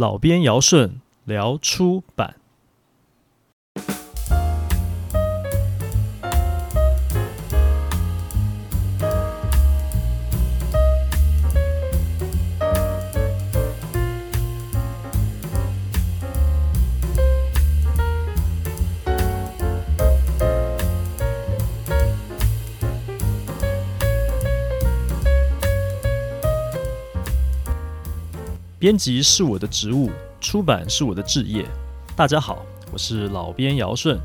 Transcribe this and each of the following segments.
老编尧舜聊出版。编辑是我的职务，出版是我的职业。大家好，我是老编姚顺。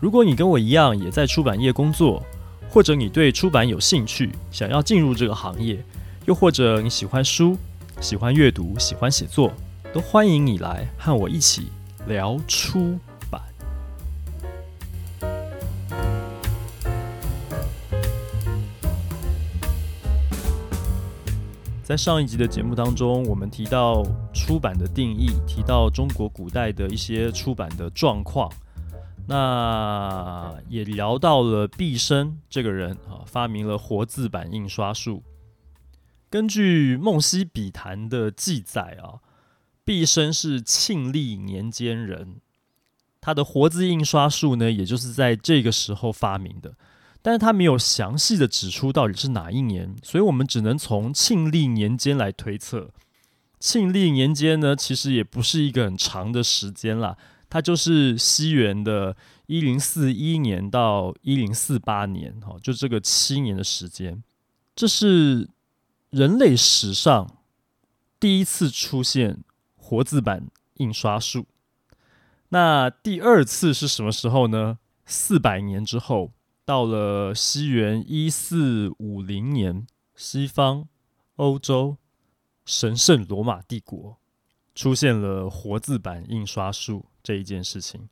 如果你跟我一样也在出版业工作，或者你对出版有兴趣，想要进入这个行业，又或者你喜欢书、喜欢阅读、喜欢写作，都欢迎你来和我一起聊出。在上一集的节目当中，我们提到出版的定义，提到中国古代的一些出版的状况，那也聊到了毕生这个人啊，发明了活字版印刷术。根据《梦溪笔谈》的记载啊，毕生是庆历年间人，他的活字印刷术呢，也就是在这个时候发明的。但是他没有详细的指出到底是哪一年，所以我们只能从庆历年间来推测。庆历年间呢，其实也不是一个很长的时间啦，它就是西元的一零四一年到一零四八年，哈，就这个七年的时间。这是人类史上第一次出现活字版印刷术。那第二次是什么时候呢？四百年之后。到了西元一四五零年，西方欧洲神圣罗马帝国出现了活字版印刷术这一件事情。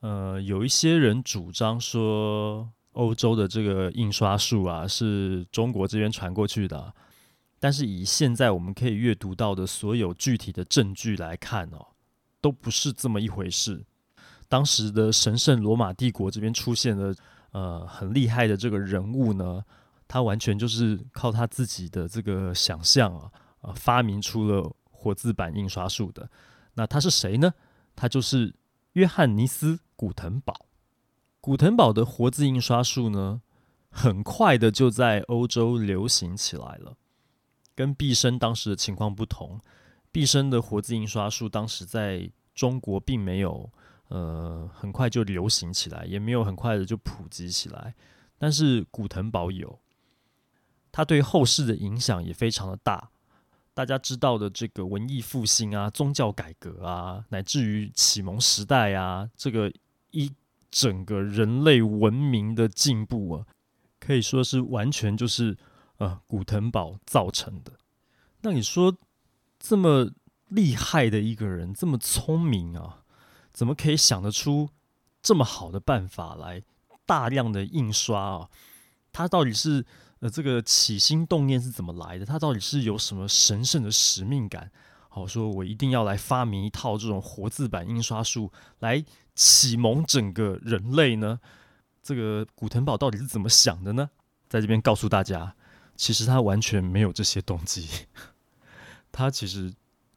呃，有一些人主张说，欧洲的这个印刷术啊，是中国这边传过去的。但是以现在我们可以阅读到的所有具体的证据来看哦，都不是这么一回事。当时的神圣罗马帝国这边出现了。呃，很厉害的这个人物呢，他完全就是靠他自己的这个想象啊，呃，发明出了活字版印刷术的。那他是谁呢？他就是约翰尼斯·古腾堡。古腾堡的活字印刷术呢，很快的就在欧洲流行起来了。跟毕生当时的情况不同，毕生的活字印刷术当时在中国并没有。呃，很快就流行起来，也没有很快的就普及起来。但是古腾堡有，他对后世的影响也非常的大。大家知道的这个文艺复兴啊，宗教改革啊，乃至于启蒙时代啊，这个一整个人类文明的进步啊，可以说是完全就是呃古腾堡造成的。那你说这么厉害的一个人，这么聪明啊？怎么可以想得出这么好的办法来大量的印刷啊？他到底是呃这个起心动念是怎么来的？他到底是有什么神圣的使命感？好，说我一定要来发明一套这种活字版印刷术来启蒙整个人类呢？这个古腾堡到底是怎么想的呢？在这边告诉大家，其实他完全没有这些动机，他其实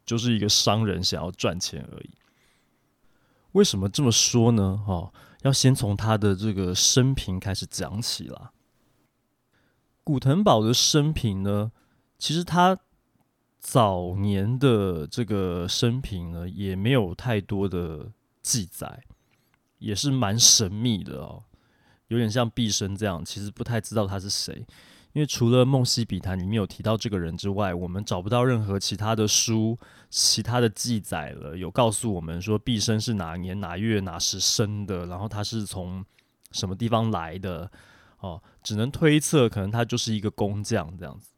就是一个商人想要赚钱而已。为什么这么说呢？哈，要先从他的这个生平开始讲起啦。古腾堡的生平呢，其实他早年的这个生平呢，也没有太多的记载，也是蛮神秘的哦，有点像毕生这样，其实不太知道他是谁。因为除了《梦溪笔谈》里面有提到这个人之外，我们找不到任何其他的书、其他的记载了，有告诉我们说毕生是哪年哪月哪时生的，然后他是从什么地方来的，哦，只能推测，可能他就是一个工匠这样子。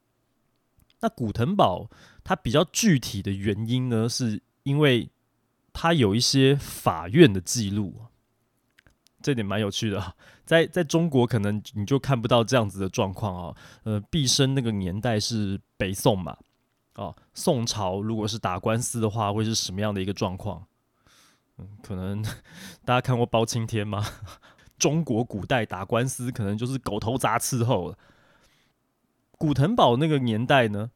那古腾堡他比较具体的原因呢，是因为他有一些法院的记录。这点蛮有趣的，在在中国可能你就看不到这样子的状况啊。呃，毕生那个年代是北宋嘛，哦，宋朝如果是打官司的话，会是什么样的一个状况？嗯，可能 大家看过包青天吗？中国古代打官司可能就是狗头铡伺候了。古腾堡那个年代呢，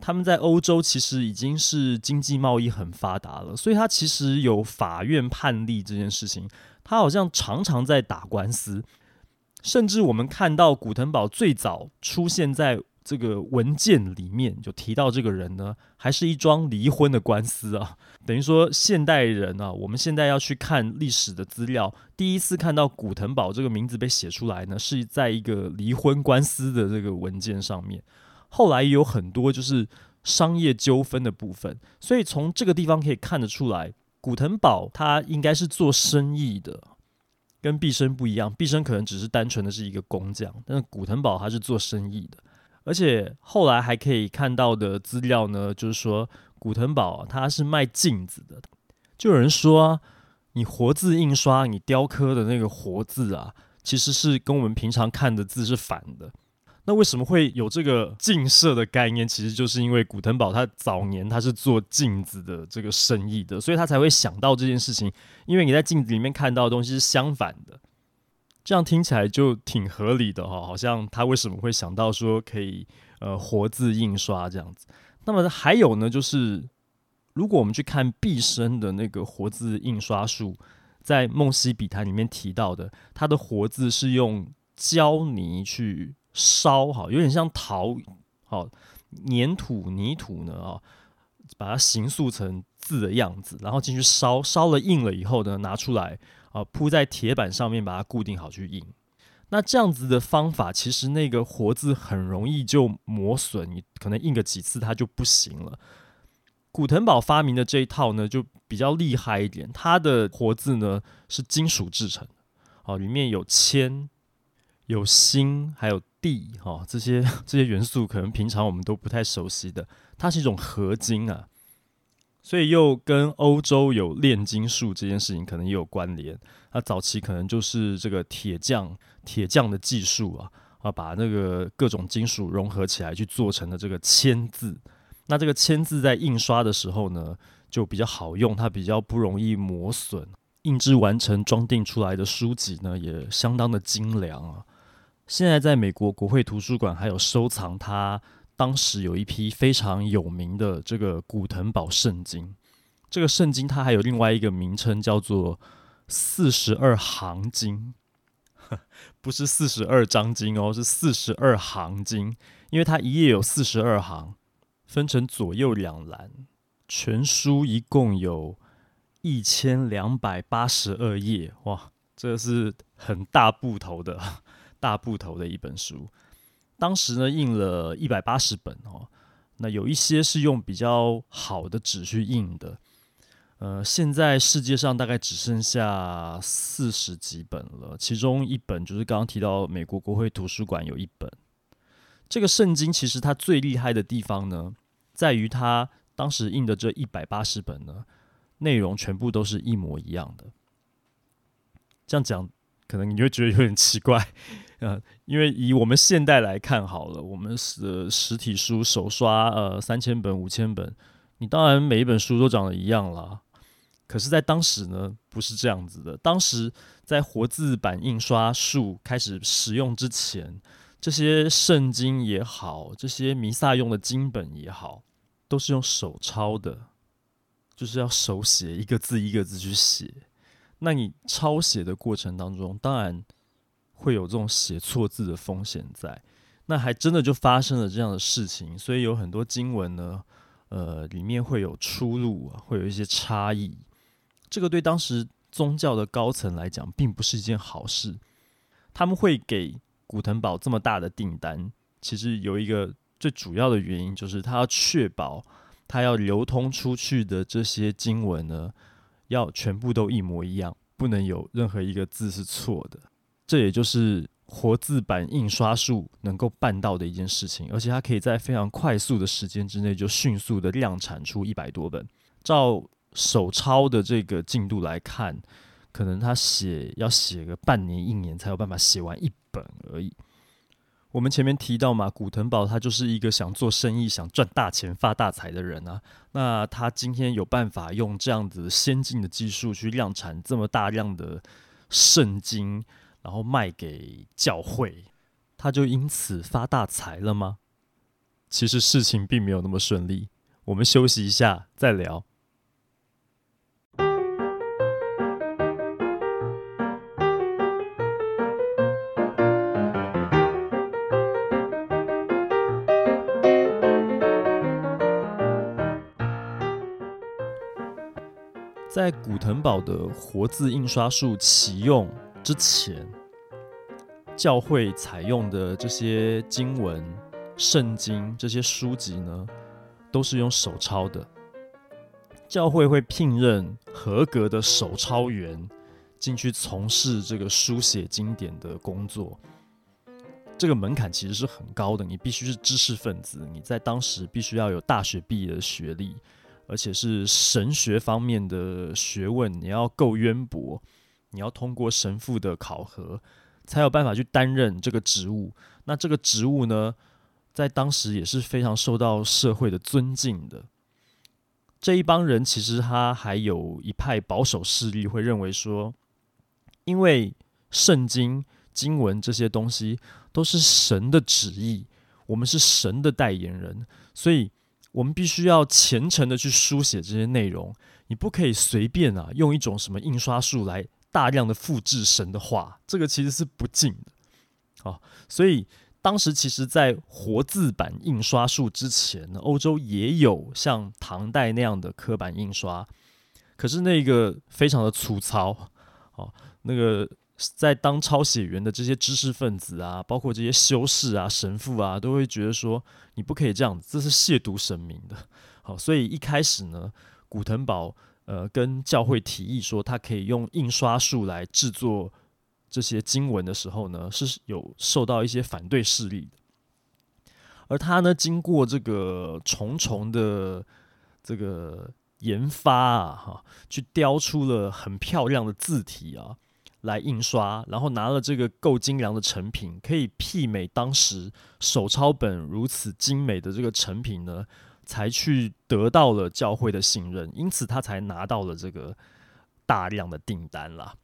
他们在欧洲其实已经是经济贸易很发达了，所以他其实有法院判例这件事情，他好像常常在打官司，甚至我们看到古腾堡最早出现在。这个文件里面就提到这个人呢，还是一桩离婚的官司啊。等于说，现代人啊，我们现在要去看历史的资料，第一次看到古腾堡这个名字被写出来呢，是在一个离婚官司的这个文件上面。后来也有很多就是商业纠纷的部分，所以从这个地方可以看得出来，古腾堡他应该是做生意的，跟毕生不一样。毕生可能只是单纯的是一个工匠，但是古腾堡他是做生意的。而且后来还可以看到的资料呢，就是说古腾堡它是卖镜子的，就有人说，你活字印刷，你雕刻的那个活字啊，其实是跟我们平常看的字是反的。那为什么会有这个镜射的概念？其实就是因为古腾堡他早年他是做镜子的这个生意的，所以他才会想到这件事情。因为你在镜子里面看到的东西是相反的。这样听起来就挺合理的哈，好像他为什么会想到说可以呃活字印刷这样子？那么还有呢，就是如果我们去看毕生的那个活字印刷术，在《梦溪笔谈》里面提到的，他的活字是用胶泥去烧，哈，有点像陶，好粘土泥土呢啊，把它形塑成字的样子，然后进去烧，烧了印了以后呢，拿出来。啊，铺在铁板上面，把它固定好去印。那这样子的方法，其实那个活字很容易就磨损，你可能印个几次它就不行了。古腾堡发明的这一套呢，就比较厉害一点。它的活字呢是金属制成的，哦，里面有铅、有锌，还有地，哈，这些 这些元素可能平常我们都不太熟悉的。它是一种合金啊。所以又跟欧洲有炼金术这件事情可能也有关联。那早期可能就是这个铁匠铁匠的技术啊，啊，把那个各种金属融合起来去做成的这个铅字。那这个铅字在印刷的时候呢，就比较好用，它比较不容易磨损。印制完成装订出来的书籍呢，也相当的精良啊。现在在美国国会图书馆还有收藏它。当时有一批非常有名的这个古腾堡圣经，这个圣经它还有另外一个名称叫做四十二行经，不是四十二章经哦，是四十二行经，因为它一页有四十二行，分成左右两栏，全书一共有一千两百八十二页，哇，这是很大部头的大部头的一本书。当时呢，印了一百八十本哦，那有一些是用比较好的纸去印的，呃，现在世界上大概只剩下四十几本了，其中一本就是刚刚提到美国国会图书馆有一本。这个圣经其实它最厉害的地方呢，在于它当时印的这一百八十本呢，内容全部都是一模一样的。这样讲，可能你会觉得有点奇怪。呃，因为以我们现代来看好了，我们是实体书手刷呃三千本五千本，你当然每一本书都长得一样啦。可是，在当时呢，不是这样子的。当时在活字版印刷术开始使用之前，这些圣经也好，这些弥撒用的经本也好，都是用手抄的，就是要手写一个字一个字去写。那你抄写的过程当中，当然。会有这种写错字的风险在，那还真的就发生了这样的事情，所以有很多经文呢，呃，里面会有出入，会有一些差异。这个对当时宗教的高层来讲，并不是一件好事。他们会给古腾堡这么大的订单，其实有一个最主要的原因，就是他要确保他要流通出去的这些经文呢，要全部都一模一样，不能有任何一个字是错的。这也就是活字版印刷术能够办到的一件事情，而且它可以在非常快速的时间之内就迅速的量产出一百多本。照手抄的这个进度来看，可能他写要写个半年一年才有办法写完一本而已。我们前面提到嘛，古腾堡他就是一个想做生意、想赚大钱、发大财的人啊。那他今天有办法用这样子先进的技术去量产这么大量的圣经。然后卖给教会，他就因此发大财了吗？其实事情并没有那么顺利。我们休息一下再聊。在古腾堡的活字印刷术启用之前，教会采用的这些经文、圣经这些书籍呢，都是用手抄的。教会会聘任合格的手抄员进去从事这个书写经典的工作。这个门槛其实是很高的，你必须是知识分子，你在当时必须要有大学毕业的学历。而且是神学方面的学问，你要够渊博，你要通过神父的考核，才有办法去担任这个职务。那这个职务呢，在当时也是非常受到社会的尊敬的。这一帮人其实他还有一派保守势力，会认为说，因为圣经经文这些东西都是神的旨意，我们是神的代言人，所以。我们必须要虔诚的去书写这些内容，你不可以随便啊用一种什么印刷术来大量的复制神的话，这个其实是不敬的啊。所以当时其实，在活字版印刷术之前呢，欧洲也有像唐代那样的刻版印刷，可是那个非常的粗糙啊，那个。在当抄写员的这些知识分子啊，包括这些修士啊、神父啊，都会觉得说你不可以这样子，这是亵渎神明的。好，所以一开始呢，古腾堡呃跟教会提议说，他可以用印刷术来制作这些经文的时候呢，是有受到一些反对势力的。而他呢，经过这个重重的这个研发啊，哈，去雕出了很漂亮的字体啊。来印刷，然后拿了这个够精良的成品，可以媲美当时手抄本如此精美的这个成品呢，才去得到了教会的信任，因此他才拿到了这个大量的订单啦。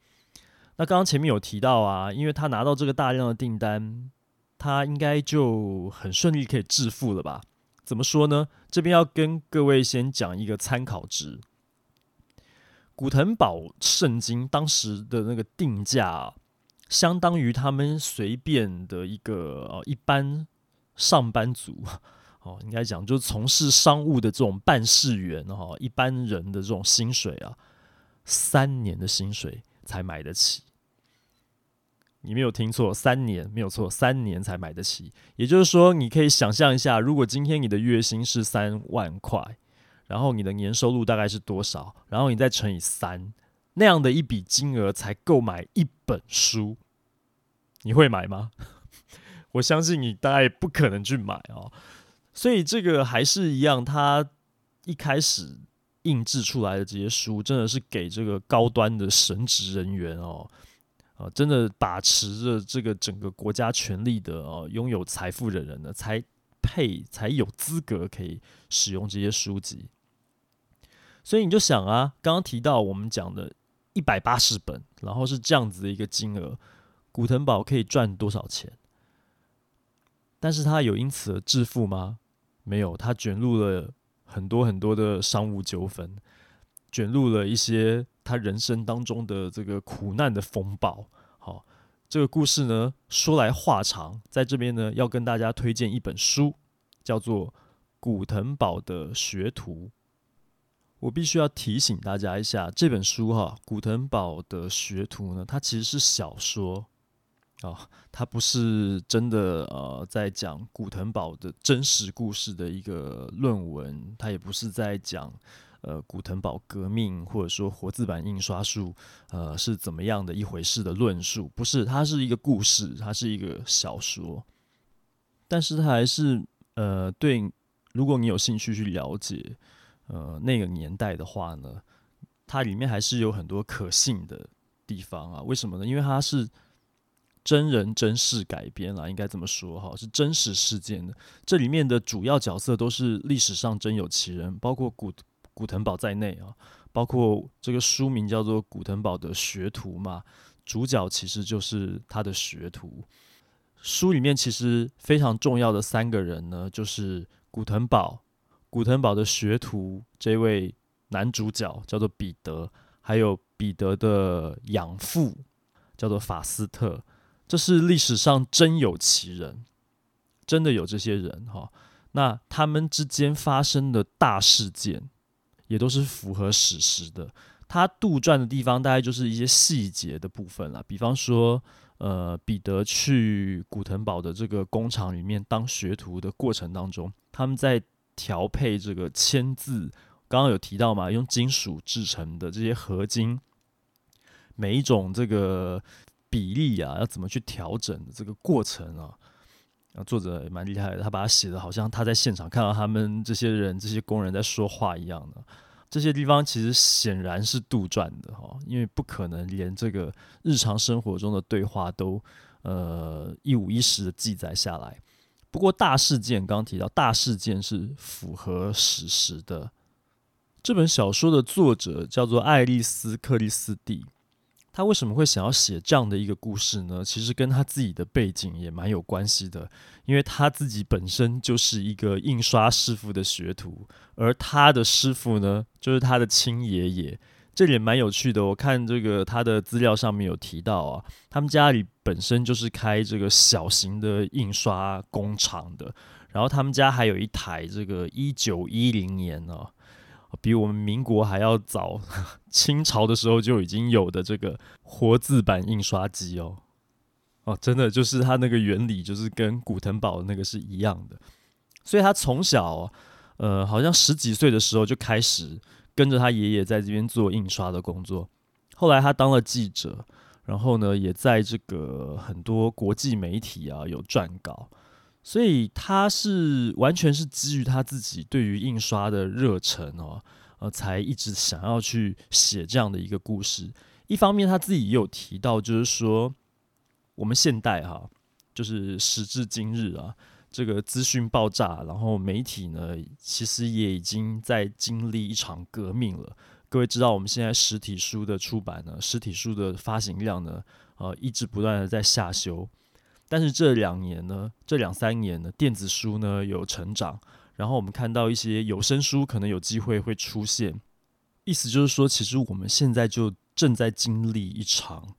那刚刚前面有提到啊，因为他拿到这个大量的订单，他应该就很顺利可以致富了吧？怎么说呢？这边要跟各位先讲一个参考值。古腾堡圣经当时的那个定价，相当于他们随便的一个呃一般上班族哦，应该讲就是从事商务的这种办事员哈，一般人的这种薪水啊，三年的薪水才买得起。你没有听错，三年没有错，三年才买得起。也就是说，你可以想象一下，如果今天你的月薪是三万块。然后你的年收入大概是多少？然后你再乘以三，那样的一笔金额才购买一本书。你会买吗？我相信你大概不可能去买哦。所以这个还是一样，他一开始印制出来的这些书，真的是给这个高端的神职人员哦，啊，真的把持着这个整个国家权力的哦，拥有财富的人呢，才配才有资格可以使用这些书籍。所以你就想啊，刚刚提到我们讲的一百八十本，然后是这样子的一个金额，古腾堡可以赚多少钱？但是他有因此而致富吗？没有，他卷入了很多很多的商务纠纷，卷入了一些他人生当中的这个苦难的风暴。好，这个故事呢，说来话长，在这边呢，要跟大家推荐一本书，叫做《古腾堡的学徒》。我必须要提醒大家一下，这本书哈，《古腾堡的学徒》呢，它其实是小说哦，它不是真的呃，在讲古腾堡的真实故事的一个论文，它也不是在讲呃古腾堡革命或者说活字版印刷术呃是怎么样的一回事的论述，不是，它是一个故事，它是一个小说，但是它还是呃对，如果你有兴趣去了解。呃，那个年代的话呢，它里面还是有很多可信的地方啊。为什么呢？因为它是真人真事改编啦，应该这么说哈，是真实事件的。这里面的主要角色都是历史上真有其人，包括古古腾堡在内啊，包括这个书名叫做《古腾堡的学徒》嘛，主角其实就是他的学徒。书里面其实非常重要的三个人呢，就是古腾堡、古腾堡的学徒这位男主角叫做彼得，还有彼得的养父叫做法斯特。这是历史上真有其人，真的有这些人哈。那他们之间发生的大事件，也都是符合史实的。他杜撰的地方，大概就是一些细节的部分了。比方说，呃，彼得去古腾堡的这个工厂里面当学徒的过程当中，他们在调配这个铅字，刚刚有提到嘛，用金属制成的这些合金，每一种这个。比例啊，要怎么去调整的这个过程啊？作者也蛮厉害的，他把它写的好像他在现场看到他们这些人、这些工人在说话一样的。这些地方其实显然是杜撰的哈，因为不可能连这个日常生活中的对话都呃一五一十的记载下来。不过大事件刚提到，大事件是符合史实的。这本小说的作者叫做爱丽丝·克里斯蒂。他为什么会想要写这样的一个故事呢？其实跟他自己的背景也蛮有关系的，因为他自己本身就是一个印刷师傅的学徒，而他的师傅呢，就是他的亲爷爷。这里也蛮有趣的，我看这个他的资料上面有提到啊，他们家里本身就是开这个小型的印刷工厂的，然后他们家还有一台这个一九一零年啊。比我们民国还要早，清朝的时候就已经有的这个活字版印刷机哦，哦，真的就是它那个原理就是跟古腾堡那个是一样的，所以他从小，呃，好像十几岁的时候就开始跟着他爷爷在这边做印刷的工作，后来他当了记者，然后呢，也在这个很多国际媒体啊有撰稿。所以他是完全是基于他自己对于印刷的热忱哦，呃，才一直想要去写这样的一个故事。一方面他自己也有提到，就是说我们现代哈，就是时至今日啊，这个资讯爆炸，然后媒体呢，其实也已经在经历一场革命了。各位知道，我们现在实体书的出版呢，实体书的发行量呢，呃，一直不断的在下修。但是这两年呢，这两三年呢，电子书呢有成长，然后我们看到一些有声书可能有机会会出现，意思就是说，其实我们现在就正在经历一场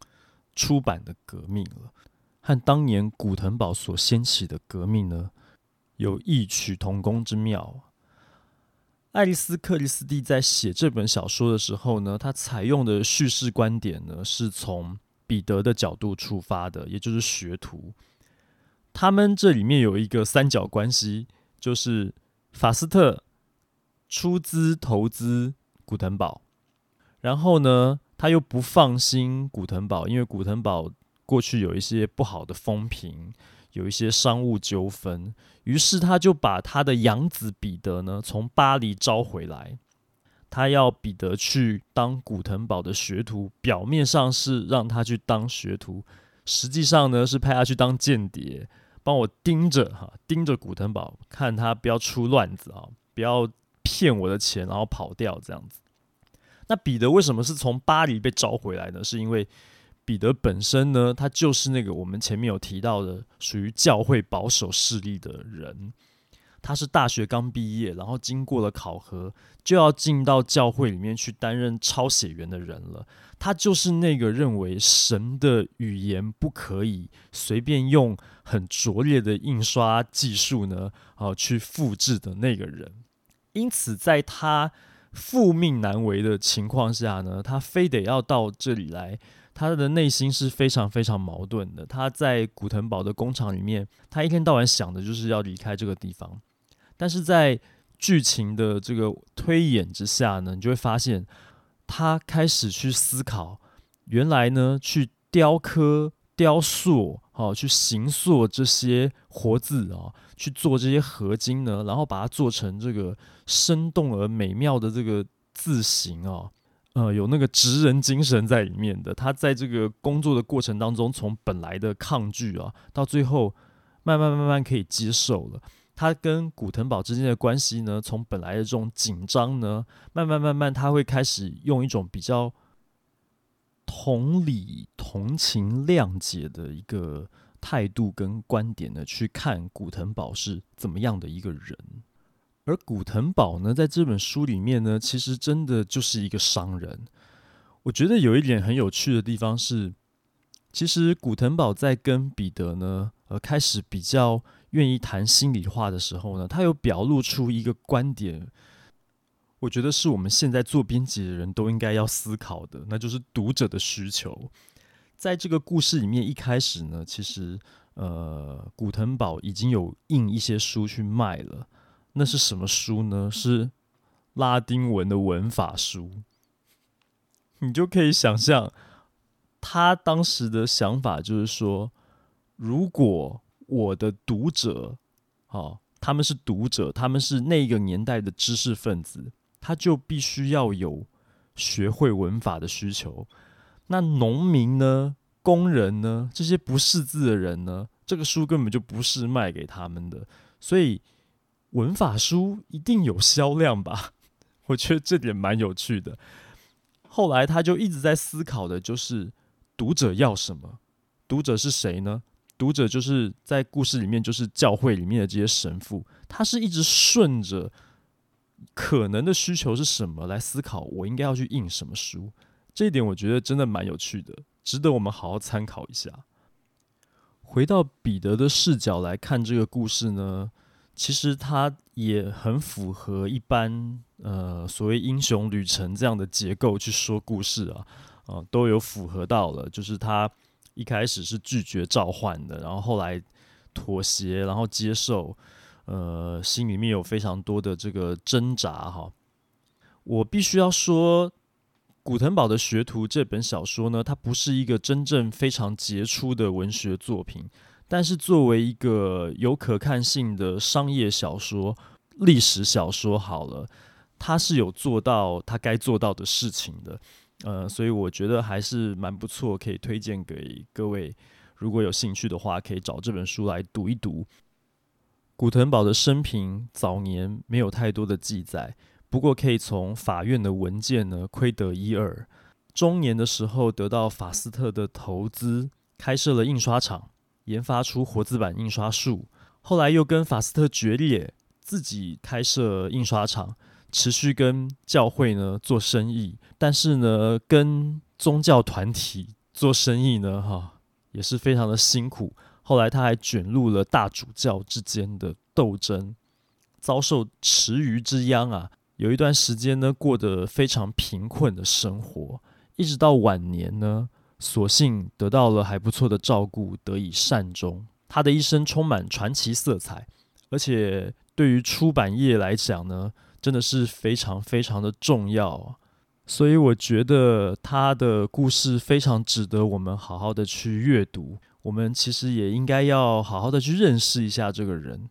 出版的革命了，和当年古腾堡所掀起的革命呢有异曲同工之妙。爱丽丝·克里斯蒂在写这本小说的时候呢，她采用的叙事观点呢是从。彼得的角度出发的，也就是学徒，他们这里面有一个三角关系，就是法斯特出资投资古腾堡，然后呢，他又不放心古腾堡，因为古腾堡过去有一些不好的风评，有一些商务纠纷，于是他就把他的养子彼得呢从巴黎招回来。他要彼得去当古腾堡的学徒，表面上是让他去当学徒，实际上呢是派他去当间谍，帮我盯着哈，盯着古腾堡，看他不要出乱子啊，不要骗我的钱，然后跑掉这样子。那彼得为什么是从巴黎被招回来呢？是因为彼得本身呢，他就是那个我们前面有提到的，属于教会保守势力的人。他是大学刚毕业，然后经过了考核，就要进到教会里面去担任抄写员的人了。他就是那个认为神的语言不可以随便用很拙劣的印刷技术呢，啊，去复制的那个人。因此，在他父命难违的情况下呢，他非得要到这里来。他的内心是非常非常矛盾的。他在古腾堡的工厂里面，他一天到晚想的就是要离开这个地方。但是在剧情的这个推演之下呢，你就会发现他开始去思考，原来呢，去雕刻、雕塑，哦，去形塑这些活字啊，去做这些合金呢，然后把它做成这个生动而美妙的这个字形啊，呃，有那个职人精神在里面的。他在这个工作的过程当中，从本来的抗拒啊，到最后慢慢慢慢可以接受了。他跟古腾堡之间的关系呢，从本来的这种紧张呢，慢慢慢慢，他会开始用一种比较同理、同情、谅解的一个态度跟观点呢去看古腾堡是怎么样的一个人。而古腾堡呢，在这本书里面呢，其实真的就是一个商人。我觉得有一点很有趣的地方是，其实古腾堡在跟彼得呢，呃，开始比较愿意谈心里话的时候呢，他有表露出一个观点，我觉得是我们现在做编辑的人都应该要思考的，那就是读者的需求。在这个故事里面，一开始呢，其实呃，古腾堡已经有印一些书去卖了。那是什么书呢？是拉丁文的文法书。你就可以想象，他当时的想法就是说，如果我的读者，哦，他们是读者，他们是那个年代的知识分子，他就必须要有学会文法的需求。那农民呢？工人呢？这些不识字的人呢？这个书根本就不是卖给他们的，所以。文法书一定有销量吧？我觉得这点蛮有趣的。后来他就一直在思考的，就是读者要什么？读者是谁呢？读者就是在故事里面，就是教会里面的这些神父。他是一直顺着可能的需求是什么来思考，我应该要去印什么书。这一点我觉得真的蛮有趣的，值得我们好好参考一下。回到彼得的视角来看这个故事呢，其实他也很符合一般呃所谓英雄旅程这样的结构去说故事啊，啊、都有符合到了。就是他一开始是拒绝召唤的，然后后来妥协，然后接受，呃，心里面有非常多的这个挣扎哈。我必须要说，《古腾堡的学徒》这本小说呢，它不是一个真正非常杰出的文学作品。但是作为一个有可看性的商业小说、历史小说，好了，它是有做到它该做到的事情的，呃，所以我觉得还是蛮不错，可以推荐给各位，如果有兴趣的话，可以找这本书来读一读。古腾堡的生平早年没有太多的记载，不过可以从法院的文件呢窥得一二。中年的时候得到法斯特的投资，开设了印刷厂。研发出活字版印刷术，后来又跟法斯特决裂，自己开设印刷厂，持续跟教会呢做生意，但是呢，跟宗教团体做生意呢，哈，也是非常的辛苦。后来他还卷入了大主教之间的斗争，遭受池鱼之殃啊，有一段时间呢，过得非常贫困的生活，一直到晚年呢。所幸得到了还不错的照顾，得以善终。他的一生充满传奇色彩，而且对于出版业来讲呢，真的是非常非常的重要。所以我觉得他的故事非常值得我们好好的去阅读。我们其实也应该要好好的去认识一下这个人，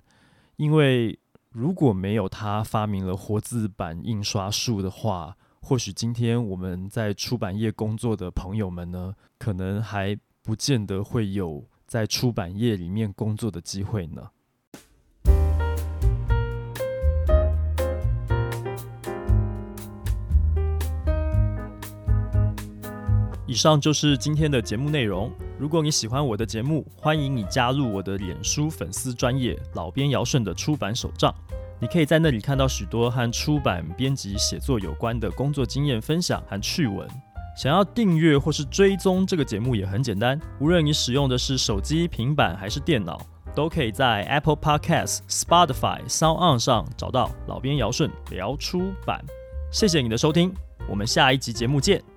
因为如果没有他发明了活字版印刷术的话，或许今天我们在出版业工作的朋友们呢，可能还不见得会有在出版业里面工作的机会呢。以上就是今天的节目内容。如果你喜欢我的节目，欢迎你加入我的脸书粉丝专业“老编姚顺”的出版手账。你可以在那里看到许多和出版、编辑、写作有关的工作经验分享和趣闻。想要订阅或是追踪这个节目也很简单，无论你使用的是手机、平板还是电脑，都可以在 Apple Podcasts、Spotify、Sound On 上找到老编姚顺聊出版。谢谢你的收听，我们下一集节目见。